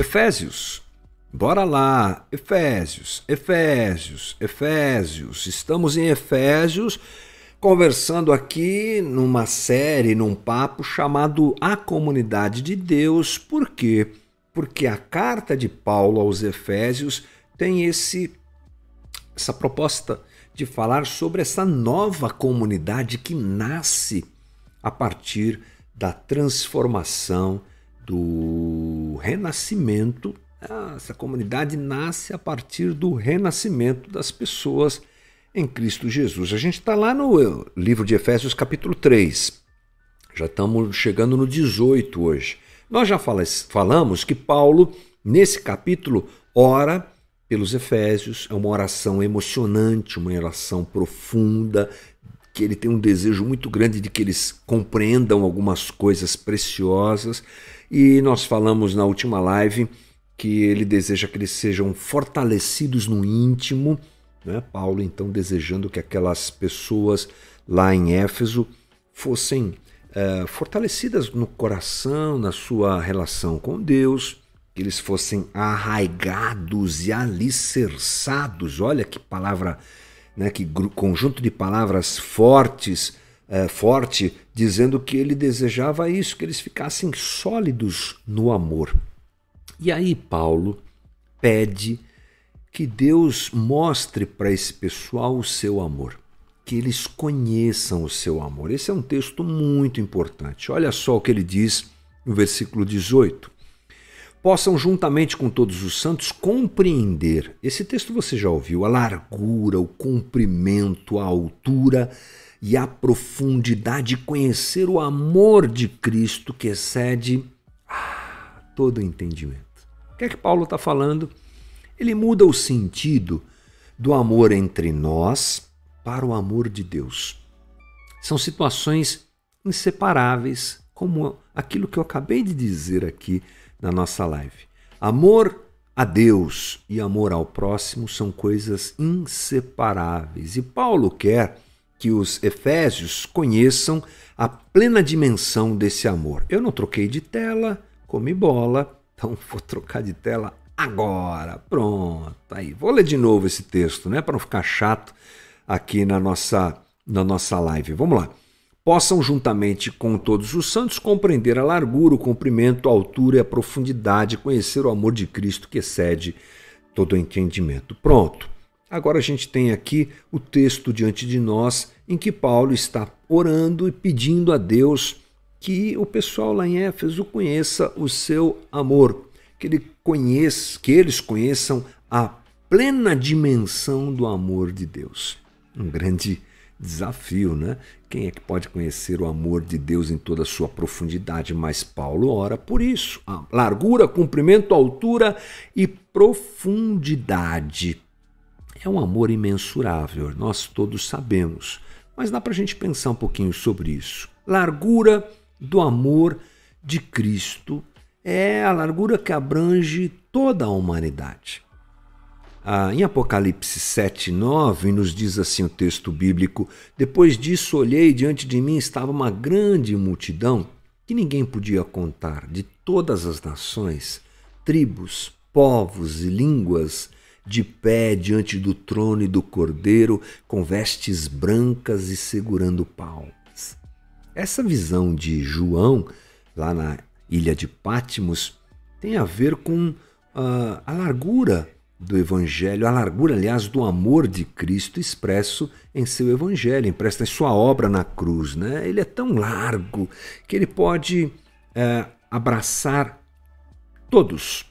Efésios. Bora lá, Efésios, Efésios, Efésios. Estamos em Efésios, conversando aqui numa série, num papo chamado A Comunidade de Deus. Por quê? Porque a carta de Paulo aos Efésios tem esse essa proposta de falar sobre essa nova comunidade que nasce a partir da transformação do renascimento. Ah, essa comunidade nasce a partir do renascimento das pessoas em Cristo Jesus. A gente está lá no livro de Efésios, capítulo 3. Já estamos chegando no 18 hoje. Nós já falamos que Paulo, nesse capítulo, ora pelos Efésios, é uma oração emocionante, uma oração profunda, que ele tem um desejo muito grande de que eles compreendam algumas coisas preciosas. E nós falamos na última live que ele deseja que eles sejam fortalecidos no íntimo. Né? Paulo, então, desejando que aquelas pessoas lá em Éfeso fossem é, fortalecidas no coração, na sua relação com Deus, que eles fossem arraigados e alicerçados. Olha que palavra, né? que conjunto de palavras fortes é, forte, dizendo que ele desejava isso, que eles ficassem sólidos no amor. E aí Paulo pede que Deus mostre para esse pessoal o seu amor, que eles conheçam o seu amor. Esse é um texto muito importante. Olha só o que ele diz no versículo 18 possam, juntamente com todos os santos, compreender. Esse texto você já ouviu, a largura, o comprimento, a altura e a profundidade, conhecer o amor de Cristo que excede ah, todo entendimento. O que é que Paulo está falando? Ele muda o sentido do amor entre nós para o amor de Deus. São situações inseparáveis, como aquilo que eu acabei de dizer aqui na nossa live. Amor a Deus e amor ao próximo são coisas inseparáveis. E Paulo quer que os efésios conheçam a plena dimensão desse amor. Eu não troquei de tela, comi bola, então vou trocar de tela agora. Pronto, aí. Vou ler de novo esse texto, né, para não ficar chato aqui na nossa na nossa live. Vamos lá. Possam juntamente com todos os santos compreender a largura, o comprimento, a altura e a profundidade, conhecer o amor de Cristo que excede todo o entendimento. Pronto. Agora a gente tem aqui o texto diante de nós em que Paulo está orando e pedindo a Deus que o pessoal lá em Éfeso conheça o seu amor, que ele conheça, que eles conheçam a plena dimensão do amor de Deus. Um grande desafio, né? Quem é que pode conhecer o amor de Deus em toda a sua profundidade? Mas Paulo ora por isso: a largura, comprimento, altura e profundidade. É um amor imensurável, nós todos sabemos, mas dá para a gente pensar um pouquinho sobre isso. Largura do amor de Cristo é a largura que abrange toda a humanidade. Ah, em Apocalipse 7, 9, nos diz assim o texto bíblico: Depois disso olhei, diante de mim estava uma grande multidão que ninguém podia contar, de todas as nações, tribos, povos e línguas de pé diante do trono e do cordeiro, com vestes brancas e segurando palmas. Essa visão de João, lá na ilha de Pátimos, tem a ver com uh, a largura do Evangelho, a largura, aliás, do amor de Cristo expresso em seu Evangelho, impresso em sua obra na cruz. Né? Ele é tão largo que ele pode é, abraçar todos,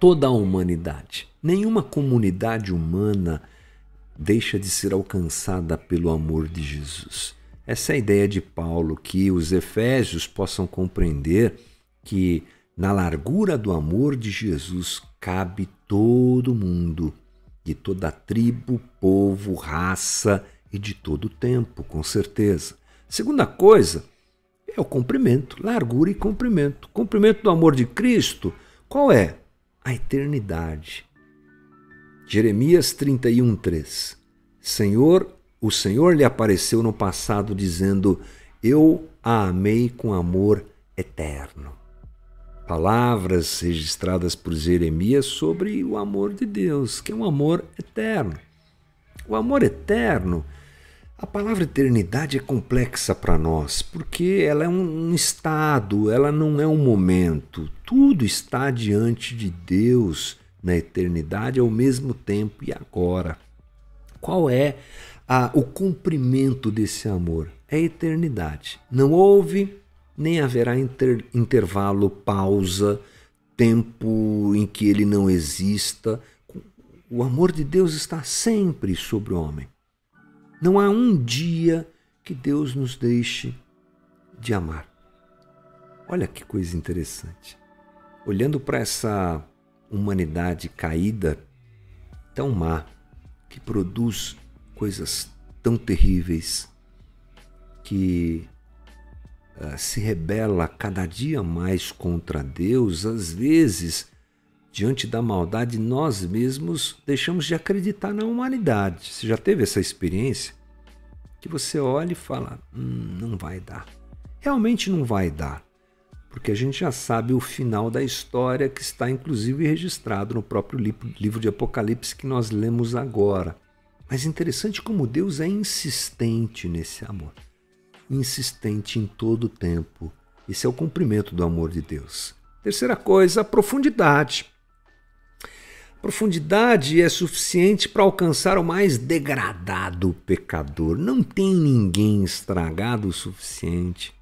toda a humanidade. Nenhuma comunidade humana deixa de ser alcançada pelo amor de Jesus. Essa é a ideia de Paulo, que os efésios possam compreender que na largura do amor de Jesus cabe todo mundo, de toda tribo, povo, raça e de todo tempo, com certeza. Segunda coisa é o comprimento, largura e comprimento. Comprimento do amor de Cristo, qual é? A eternidade. Jeremias 31:3. Senhor, o Senhor lhe apareceu no passado dizendo: Eu a amei com amor eterno. Palavras registradas por Jeremias sobre o amor de Deus, que é um amor eterno. O amor eterno, a palavra eternidade é complexa para nós, porque ela é um estado, ela não é um momento. Tudo está diante de Deus na eternidade ao mesmo tempo e agora. Qual é a, o cumprimento desse amor? É a eternidade. Não houve nem haverá inter, intervalo, pausa, tempo em que ele não exista. O amor de Deus está sempre sobre o homem. Não há um dia que Deus nos deixe de amar. Olha que coisa interessante. Olhando para essa humanidade caída, tão má, que produz coisas tão terríveis, que se rebela cada dia mais contra Deus, às vezes, diante da maldade, nós mesmos deixamos de acreditar na humanidade. Você já teve essa experiência? Que você olha e fala: hum, não vai dar. Realmente não vai dar porque a gente já sabe o final da história que está inclusive registrado no próprio livro de Apocalipse que nós lemos agora. Mas interessante como Deus é insistente nesse amor. Insistente em todo o tempo. Esse é o cumprimento do amor de Deus. Terceira coisa, a profundidade. Profundidade é suficiente para alcançar o mais degradado pecador. Não tem ninguém estragado o suficiente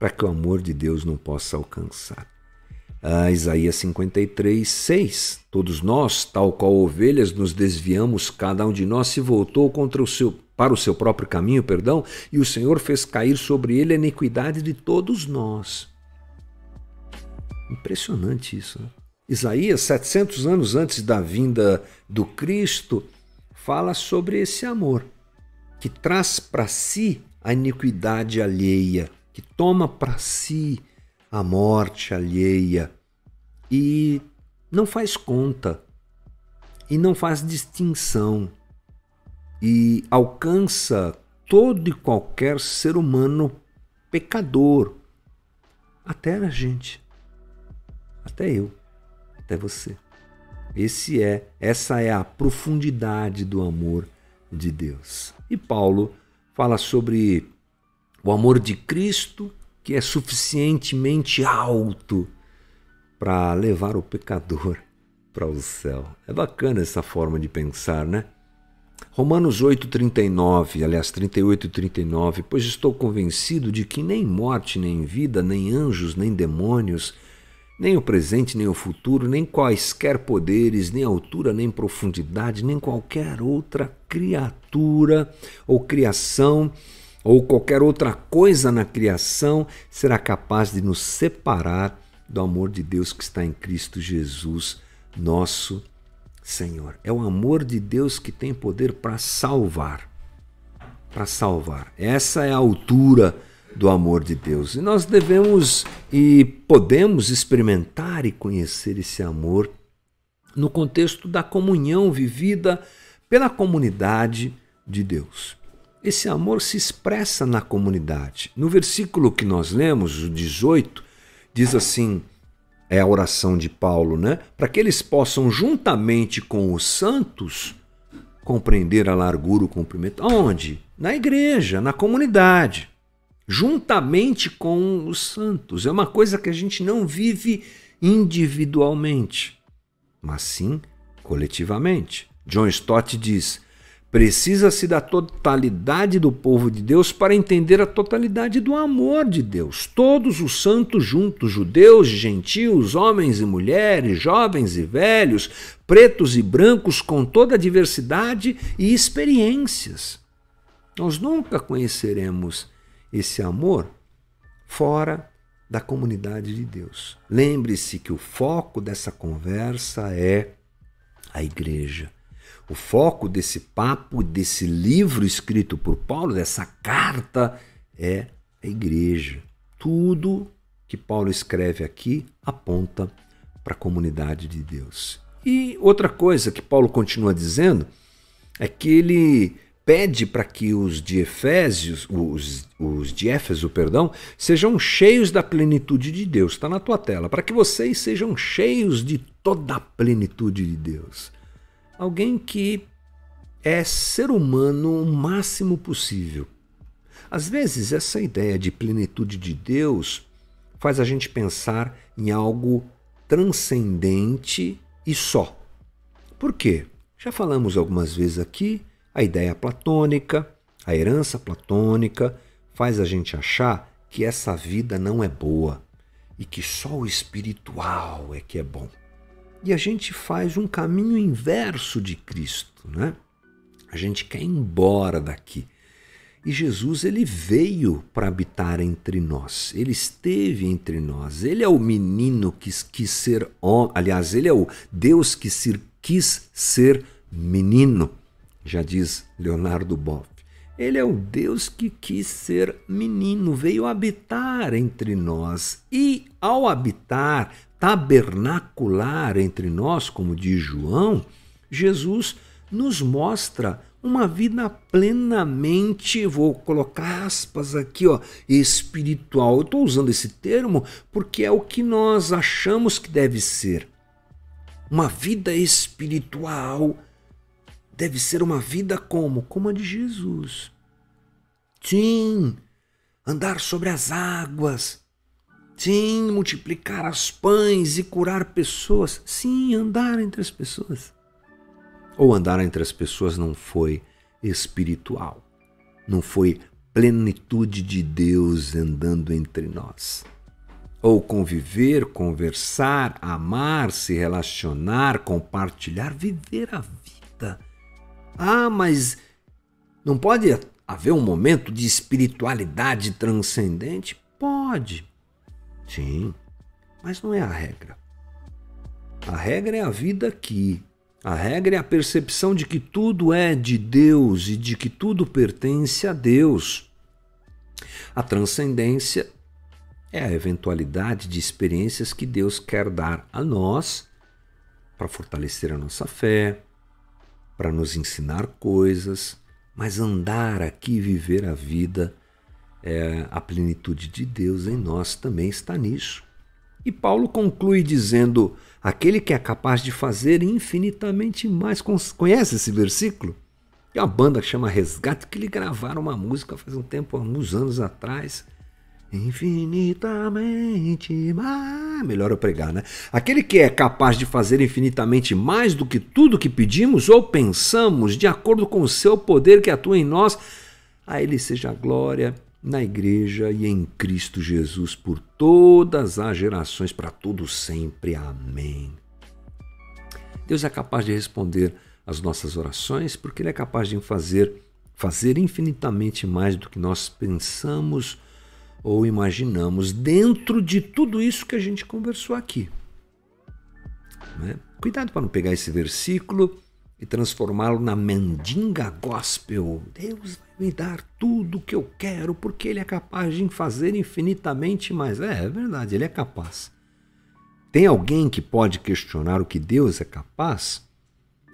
para que o amor de Deus não possa alcançar. Ah, Isaías 53, 6. Todos nós, tal qual ovelhas, nos desviamos, cada um de nós se voltou contra o seu, para o seu próprio caminho, perdão, e o Senhor fez cair sobre ele a iniquidade de todos nós. Impressionante isso. Né? Isaías, 700 anos antes da vinda do Cristo, fala sobre esse amor que traz para si a iniquidade alheia que toma para si a morte alheia e não faz conta e não faz distinção e alcança todo e qualquer ser humano pecador, até a gente, até eu, até você. Esse é, essa é a profundidade do amor de Deus. E Paulo fala sobre o amor de Cristo que é suficientemente alto para levar o pecador para o céu. É bacana essa forma de pensar, né? Romanos 8:39, aliás 38 e 39, pois estou convencido de que nem morte, nem vida, nem anjos, nem demônios, nem o presente, nem o futuro, nem quaisquer poderes, nem altura, nem profundidade, nem qualquer outra criatura ou criação ou qualquer outra coisa na criação será capaz de nos separar do amor de Deus que está em Cristo Jesus, nosso Senhor. É o amor de Deus que tem poder para salvar. Para salvar. Essa é a altura do amor de Deus. E nós devemos e podemos experimentar e conhecer esse amor no contexto da comunhão vivida pela comunidade de Deus. Esse amor se expressa na comunidade. No versículo que nós lemos, o 18, diz assim: é a oração de Paulo, né? Para que eles possam, juntamente com os santos, compreender a largura, o comprimento. Onde? Na igreja, na comunidade. Juntamente com os santos. É uma coisa que a gente não vive individualmente, mas sim coletivamente. John Stott diz: Precisa-se da totalidade do povo de Deus para entender a totalidade do amor de Deus. Todos os santos juntos, judeus gentios, homens e mulheres, jovens e velhos, pretos e brancos, com toda a diversidade e experiências. Nós nunca conheceremos esse amor fora da comunidade de Deus. Lembre-se que o foco dessa conversa é a igreja o foco desse papo, desse livro escrito por Paulo, dessa carta, é a igreja. Tudo que Paulo escreve aqui aponta para a comunidade de Deus. E outra coisa que Paulo continua dizendo é que ele pede para que os de Efésios, os, os de Éfeso, perdão, sejam cheios da plenitude de Deus. Está na tua tela. Para que vocês sejam cheios de toda a plenitude de Deus. Alguém que é ser humano o máximo possível. Às vezes, essa ideia de plenitude de Deus faz a gente pensar em algo transcendente e só. Por quê? Já falamos algumas vezes aqui a ideia platônica, a herança platônica, faz a gente achar que essa vida não é boa e que só o espiritual é que é bom. E a gente faz um caminho inverso de Cristo, né? A gente quer ir embora daqui. E Jesus ele veio para habitar entre nós. Ele esteve entre nós. Ele é o menino que quis ser homem. Aliás, ele é o Deus que quis ser menino já diz Leonardo Boff. Ele é o Deus que quis ser menino, veio habitar entre nós e, ao habitar, tabernacular entre nós, como diz João, Jesus nos mostra uma vida plenamente, vou colocar aspas aqui, ó, espiritual. Eu estou usando esse termo porque é o que nós achamos que deve ser. Uma vida espiritual deve ser uma vida como? Como a de Jesus. Sim, andar sobre as águas. Sim, multiplicar as pães e curar pessoas. Sim, andar entre as pessoas. Ou andar entre as pessoas não foi espiritual. Não foi plenitude de Deus andando entre nós. Ou conviver, conversar, amar, se relacionar, compartilhar, viver a vida ah, mas não pode haver um momento de espiritualidade transcendente? Pode. Sim, mas não é a regra. A regra é a vida aqui. A regra é a percepção de que tudo é de Deus e de que tudo pertence a Deus. A transcendência é a eventualidade de experiências que Deus quer dar a nós para fortalecer a nossa fé, para nos ensinar coisas, mas andar aqui e viver a vida, é, a plenitude de Deus em nós também está nisso. E Paulo conclui dizendo: aquele que é capaz de fazer infinitamente mais. Conhece esse versículo? É uma banda que chama Resgate que lhe gravaram uma música faz um tempo, alguns anos atrás infinitamente mais. Melhor eu pregar, né? Aquele que é capaz de fazer infinitamente mais do que tudo que pedimos ou pensamos, de acordo com o seu poder que atua em nós, a Ele seja a glória na Igreja e em Cristo Jesus por todas as gerações, para todos sempre. Amém. Deus é capaz de responder às nossas orações porque Ele é capaz de fazer, fazer infinitamente mais do que nós pensamos ou imaginamos dentro de tudo isso que a gente conversou aqui. Né? Cuidado para não pegar esse versículo e transformá-lo na mendiga gospel. Deus vai me dar tudo o que eu quero porque Ele é capaz de fazer infinitamente mais. É, é verdade, Ele é capaz. Tem alguém que pode questionar o que Deus é capaz?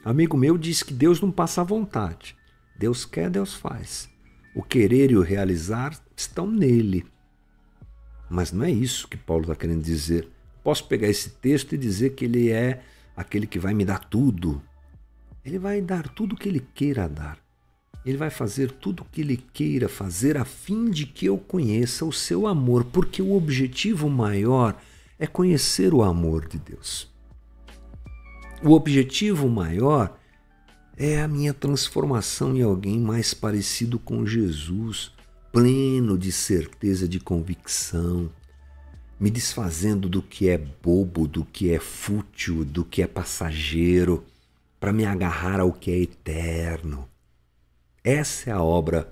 Amigo meu diz que Deus não passa à vontade. Deus quer, Deus faz. O querer e o realizar estão nele. Mas não é isso que Paulo está querendo dizer. Posso pegar esse texto e dizer que ele é aquele que vai me dar tudo. Ele vai dar tudo o que ele queira dar. Ele vai fazer tudo o que ele queira fazer a fim de que eu conheça o seu amor, porque o objetivo maior é conhecer o amor de Deus. O objetivo maior é a minha transformação em alguém mais parecido com Jesus, pleno de certeza de convicção, me desfazendo do que é bobo, do que é fútil, do que é passageiro, para me agarrar ao que é eterno. Essa é a obra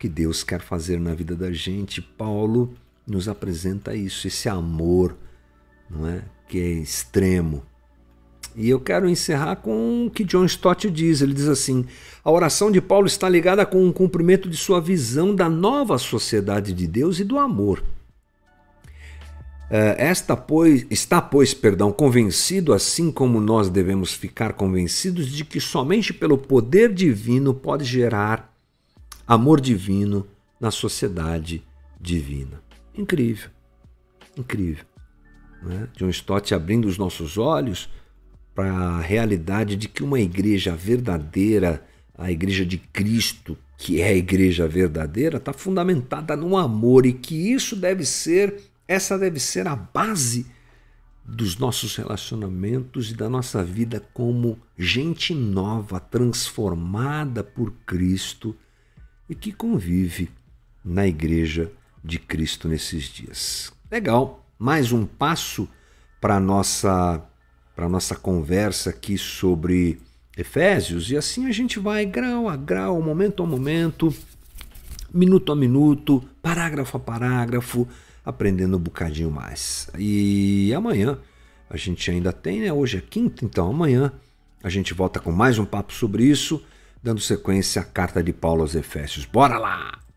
que Deus quer fazer na vida da gente. Paulo nos apresenta isso, esse amor, não é, que é extremo, e eu quero encerrar com o que John Stott diz. Ele diz assim: a oração de Paulo está ligada com o cumprimento de sua visão da nova sociedade de Deus e do amor. Eh, esta pois está pois, perdão, convencido assim como nós devemos ficar convencidos de que somente pelo poder divino pode gerar amor divino na sociedade divina. Incrível, incrível. Né? John Stott abrindo os nossos olhos para a realidade de que uma igreja verdadeira, a igreja de Cristo, que é a igreja verdadeira, está fundamentada no amor e que isso deve ser, essa deve ser a base dos nossos relacionamentos e da nossa vida como gente nova, transformada por Cristo e que convive na igreja de Cristo nesses dias. Legal, mais um passo para nossa para nossa conversa aqui sobre Efésios e assim a gente vai grau a grau, momento a momento, minuto a minuto, parágrafo a parágrafo, aprendendo um bocadinho mais. E amanhã a gente ainda tem, né? Hoje é quinta, então amanhã a gente volta com mais um papo sobre isso, dando sequência à carta de Paulo aos Efésios. Bora lá!